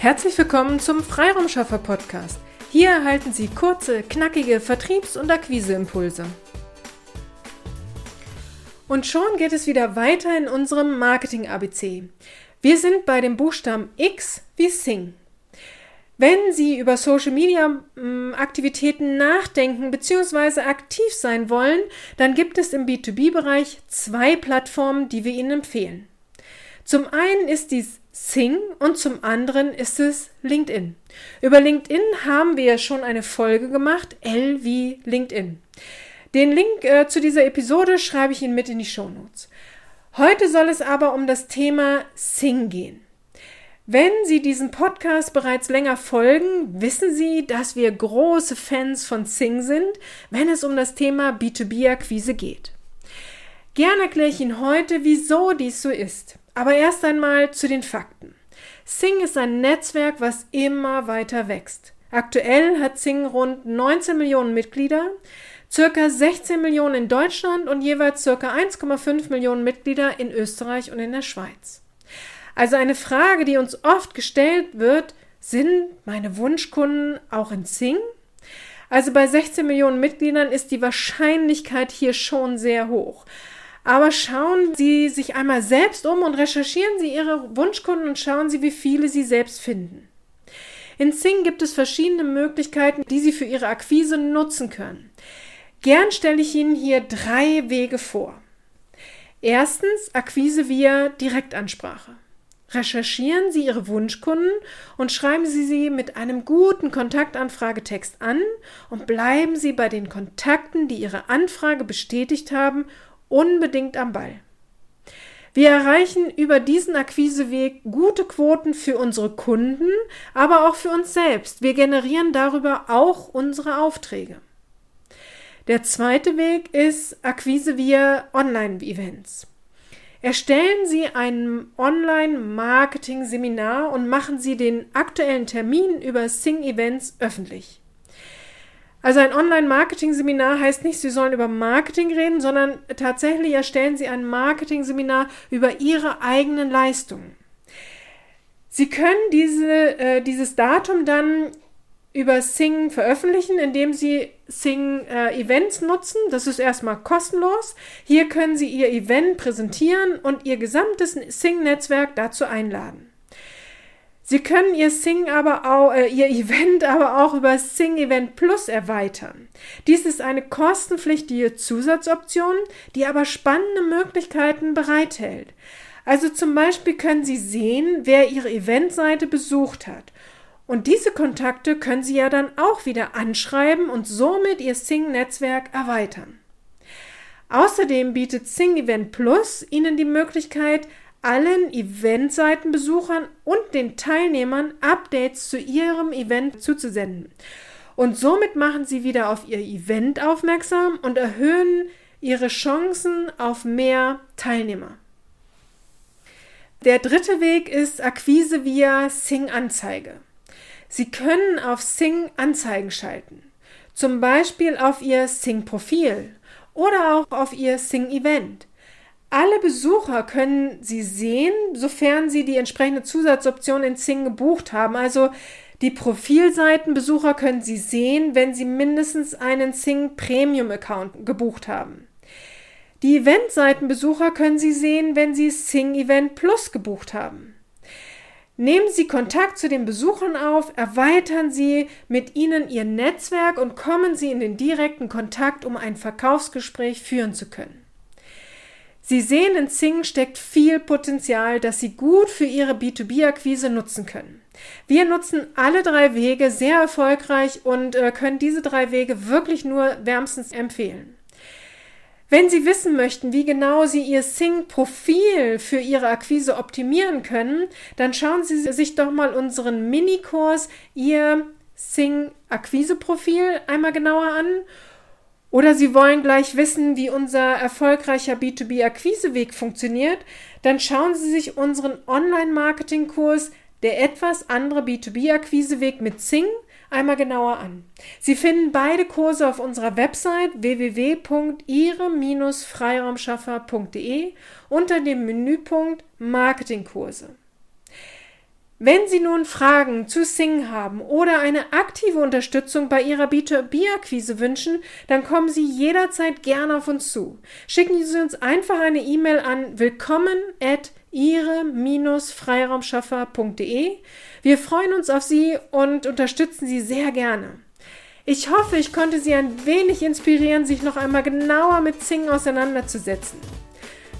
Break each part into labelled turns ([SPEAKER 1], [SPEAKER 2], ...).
[SPEAKER 1] Herzlich willkommen zum Freiraumschaffer Podcast. Hier erhalten Sie kurze, knackige Vertriebs- und Akquiseimpulse. Und schon geht es wieder weiter in unserem Marketing ABC. Wir sind bei dem Buchstaben X wie Sing. Wenn Sie über Social Media hm, Aktivitäten nachdenken bzw. aktiv sein wollen, dann gibt es im B2B-Bereich zwei Plattformen, die wir Ihnen empfehlen. Zum einen ist dies Sing und zum anderen ist es LinkedIn. Über LinkedIn haben wir schon eine Folge gemacht, L wie LinkedIn. Den Link äh, zu dieser Episode schreibe ich Ihnen mit in die Show Notes. Heute soll es aber um das Thema Sing gehen. Wenn Sie diesen Podcast bereits länger folgen, wissen Sie, dass wir große Fans von Sing sind, wenn es um das Thema B2B-Akquise geht. Gerne erkläre ich Ihnen heute, wieso dies so ist. Aber erst einmal zu den Fakten. Sing ist ein Netzwerk, was immer weiter wächst. Aktuell hat Sing rund 19 Millionen Mitglieder, circa 16 Millionen in Deutschland und jeweils circa 1,5 Millionen Mitglieder in Österreich und in der Schweiz. Also eine Frage, die uns oft gestellt wird, sind meine Wunschkunden auch in Sing? Also bei 16 Millionen Mitgliedern ist die Wahrscheinlichkeit hier schon sehr hoch. Aber schauen Sie sich einmal selbst um und recherchieren Sie Ihre Wunschkunden und schauen Sie, wie viele Sie selbst finden. In Sing gibt es verschiedene Möglichkeiten, die Sie für Ihre Akquise nutzen können. Gern stelle ich Ihnen hier drei Wege vor. Erstens Akquise via Direktansprache. Recherchieren Sie Ihre Wunschkunden und schreiben Sie sie mit einem guten Kontaktanfragetext an und bleiben Sie bei den Kontakten, die Ihre Anfrage bestätigt haben unbedingt am Ball. Wir erreichen über diesen Akquiseweg gute Quoten für unsere Kunden, aber auch für uns selbst. Wir generieren darüber auch unsere Aufträge. Der zweite Weg ist Akquise via Online-Events. Erstellen Sie ein Online-Marketing-Seminar und machen Sie den aktuellen Termin über Sing Events öffentlich. Also ein Online-Marketing-Seminar heißt nicht, Sie sollen über Marketing reden, sondern tatsächlich erstellen Sie ein Marketing-Seminar über Ihre eigenen Leistungen. Sie können diese, äh, dieses Datum dann über Sing veröffentlichen, indem Sie Sing äh, Events nutzen. Das ist erstmal kostenlos. Hier können Sie Ihr Event präsentieren und Ihr gesamtes Sing-Netzwerk dazu einladen. Sie können Ihr Sing aber auch, äh, Ihr Event aber auch über Sing Event Plus erweitern. Dies ist eine kostenpflichtige Zusatzoption, die aber spannende Möglichkeiten bereithält. Also zum Beispiel können Sie sehen, wer Ihre Eventseite besucht hat. Und diese Kontakte können Sie ja dann auch wieder anschreiben und somit Ihr Sing-Netzwerk erweitern. Außerdem bietet Sing Event Plus Ihnen die Möglichkeit, allen Eventseitenbesuchern und den Teilnehmern Updates zu ihrem Event zuzusenden. Und somit machen sie wieder auf ihr Event aufmerksam und erhöhen ihre Chancen auf mehr Teilnehmer. Der dritte Weg ist Akquise via Sing Anzeige. Sie können auf Sing Anzeigen schalten, zum Beispiel auf Ihr Sing Profil oder auch auf Ihr Sing Event. Alle Besucher können sie sehen, sofern sie die entsprechende Zusatzoption in Zing gebucht haben. Also die Profilseitenbesucher können sie sehen, wenn sie mindestens einen Zing Premium Account gebucht haben. Die Eventseitenbesucher können Sie sehen, wenn Sie Sing Event Plus gebucht haben. Nehmen Sie Kontakt zu den Besuchern auf, erweitern Sie mit ihnen Ihr Netzwerk und kommen Sie in den direkten Kontakt, um ein Verkaufsgespräch führen zu können. Sie sehen, in Sing steckt viel Potenzial, das Sie gut für Ihre B2B-Akquise nutzen können. Wir nutzen alle drei Wege sehr erfolgreich und äh, können diese drei Wege wirklich nur wärmstens empfehlen. Wenn Sie wissen möchten, wie genau Sie Ihr Sing-Profil für Ihre Akquise optimieren können, dann schauen Sie sich doch mal unseren Minikurs Ihr Sing-Akquise-Profil einmal genauer an oder Sie wollen gleich wissen, wie unser erfolgreicher B2B-Akquiseweg funktioniert, dann schauen Sie sich unseren Online-Marketing-Kurs Der etwas andere B2B-Akquiseweg mit Zing einmal genauer an. Sie finden beide Kurse auf unserer Website www.ihre-freiraumschaffer.de unter dem Menüpunkt Marketingkurse. Wenn Sie nun Fragen zu Sing haben oder eine aktive Unterstützung bei Ihrer B2B-Akquise wünschen, dann kommen Sie jederzeit gerne auf uns zu. Schicken Sie uns einfach eine E-Mail an willkommen at ihre-freiraumschaffer.de. Wir freuen uns auf Sie und unterstützen Sie sehr gerne. Ich hoffe, ich konnte Sie ein wenig inspirieren, sich noch einmal genauer mit Sing auseinanderzusetzen.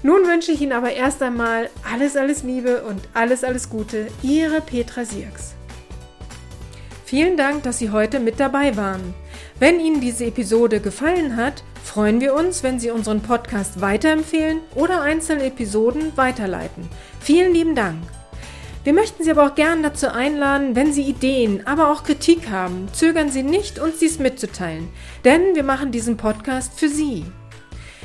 [SPEAKER 1] Nun wünsche ich Ihnen aber erst einmal alles, alles Liebe und alles, alles Gute. Ihre Petra Sierks. Vielen Dank, dass Sie heute mit dabei waren. Wenn Ihnen diese Episode gefallen hat, freuen wir uns, wenn Sie unseren Podcast weiterempfehlen oder einzelne Episoden weiterleiten. Vielen lieben Dank. Wir möchten Sie aber auch gern dazu einladen, wenn Sie Ideen, aber auch Kritik haben, zögern Sie nicht, uns dies mitzuteilen, denn wir machen diesen Podcast für Sie.